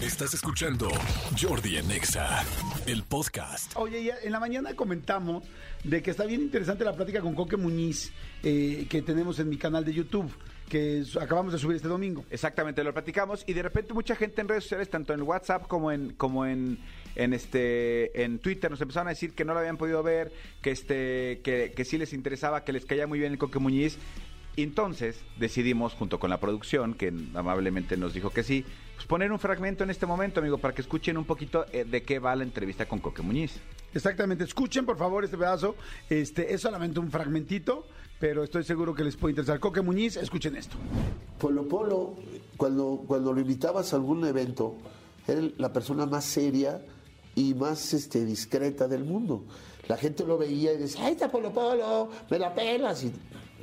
Estás escuchando Jordi Anexa, el podcast. Oye, ya en la mañana comentamos de que está bien interesante la plática con Coque Muñiz eh, que tenemos en mi canal de YouTube, que acabamos de subir este domingo. Exactamente, lo platicamos y de repente mucha gente en redes sociales, tanto en WhatsApp como en como en, en este en Twitter, nos empezaron a decir que no lo habían podido ver, que este que, que sí les interesaba, que les caía muy bien el Coque Muñiz. Entonces decidimos, junto con la producción, que amablemente nos dijo que sí, pues poner un fragmento en este momento, amigo, para que escuchen un poquito eh, de qué va la entrevista con Coque Muñiz. Exactamente, escuchen por favor este pedazo. Este es solamente un fragmentito, pero estoy seguro que les puede interesar. Coque Muñiz, escuchen esto. Polo Polo, cuando, cuando lo invitabas a algún evento, era la persona más seria y más este, discreta del mundo. La gente lo veía y decía, ¡ay, está Polo Polo! ¡Me la pelas! Y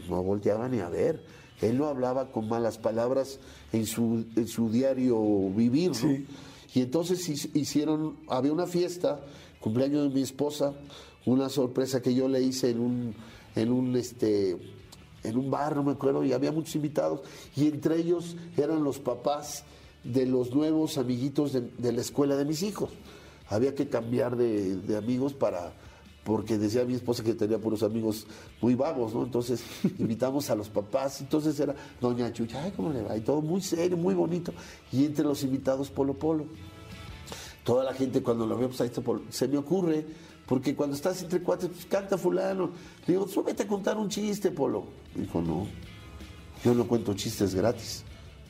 no volteaba ni a ver. Él no hablaba con malas palabras en su, en su diario vivir, ¿no? Y entonces hic- hicieron, había una fiesta, cumpleaños de mi esposa, una sorpresa que yo le hice en un, en un este, en un bar, no me acuerdo, y había muchos invitados, y entre ellos eran los papás de los nuevos amiguitos de, de la escuela de mis hijos. Había que cambiar de, de amigos para, porque decía mi esposa que tenía puros amigos muy vagos, ¿no? Entonces invitamos a los papás, entonces era Doña Chucha, ay, ¿cómo le va? Y todo muy serio, muy bonito, y entre los invitados Polo Polo toda la gente cuando lo veo, pues ahí está por- se me ocurre, porque cuando estás entre cuates, pues canta fulano. Le digo, súbete a contar un chiste, Polo. Dijo, no, yo no cuento chistes gratis.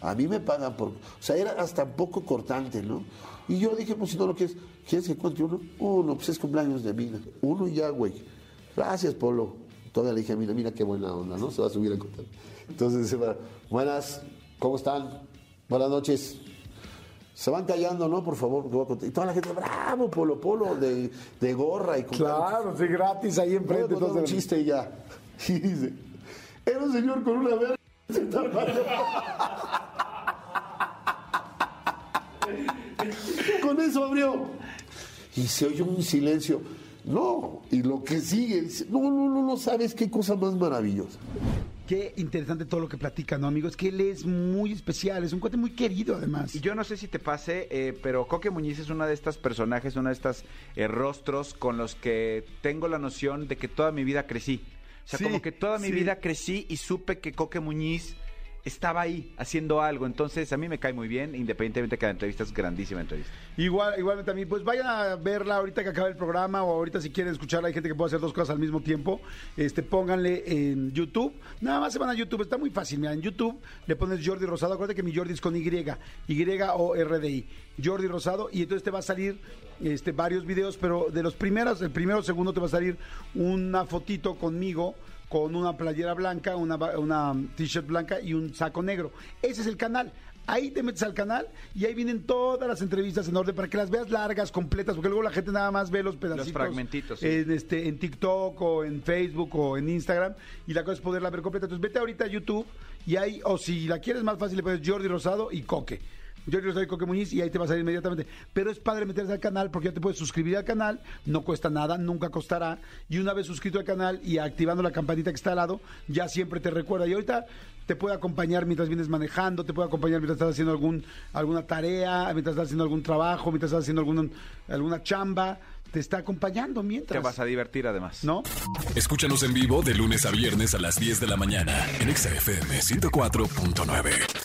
A mí me pagan por... O sea, era hasta un poco cortante, ¿no? Y yo dije, pues si no lo quieres, ¿quieres que cuente uno? Uno, pues es cumpleaños de Mina. Uno y ya, güey. Gracias, Polo. Todavía le dije a Mina, mira qué buena onda, ¿no? Se va a subir a contar. Entonces dice, buenas, ¿cómo están? Buenas noches. Se van callando, ¿no? Por favor, porque voy a contar. Y toda la gente, bravo, Polo Polo, de, de gorra y con Claro, sí, gratis ahí Voy a enfrente. contar un chiste y ya. Y dice, era un señor con una verga. Con eso abrió. Y se oyó un silencio. No, y lo que sigue, dice, no, no, no, no sabes qué cosa más maravillosa. Qué interesante todo lo que platica, ¿no, amigo? Es que él es muy especial, es un cuate muy querido además. Y yo no sé si te pase, eh, pero Coque Muñiz es una de estas personajes, una de estas eh, rostros con los que tengo la noción de que toda mi vida crecí. O sea, Sí, como que toda mi sí. vida crecí y supe que Coque Muñiz estaba ahí haciendo algo. Entonces, a mí me cae muy bien, independientemente de que la entrevista es grandísima entrevista. Igual, igualmente a mí, pues vayan a verla ahorita que acabe el programa o ahorita si quieren escucharla, hay gente que puede hacer dos cosas al mismo tiempo. Este, pónganle en YouTube. Nada más se van a YouTube, está muy fácil. Mira, en YouTube le pones Jordi Rosado. Acuérdate que mi Jordi es con Y, Y o R D I. Jordi Rosado y entonces te va a salir este varios videos, pero de los primeros, el primero segundo te va a salir una fotito conmigo con una playera blanca, una, una t-shirt blanca y un saco negro. Ese es el canal. Ahí te metes al canal y ahí vienen todas las entrevistas en orden para que las veas largas, completas, porque luego la gente nada más ve los pedacitos. fragmentitos, sí. En, este, en TikTok o en Facebook o en Instagram y la cosa es poderla ver completa. Entonces vete ahorita a YouTube y ahí, o si la quieres más fácil, le pones Jordi Rosado y Coque. Jordi Rosado y Coque Muñiz y ahí te va a salir inmediatamente. Pero es padre meterse al canal porque ya te puedes suscribir al canal, no cuesta nada, nunca costará. Y una vez suscrito al canal y activando la campanita que está al lado, ya siempre te recuerda. Y ahorita te puede acompañar mientras vienes manejando, te puede acompañar mientras estás haciendo algún, alguna tarea, mientras estás haciendo algún trabajo, mientras estás haciendo algún, alguna chamba. Te está acompañando mientras. Te vas a divertir además. ¿No? Escúchanos en vivo de lunes a viernes a las 10 de la mañana en Exa FM 104.9.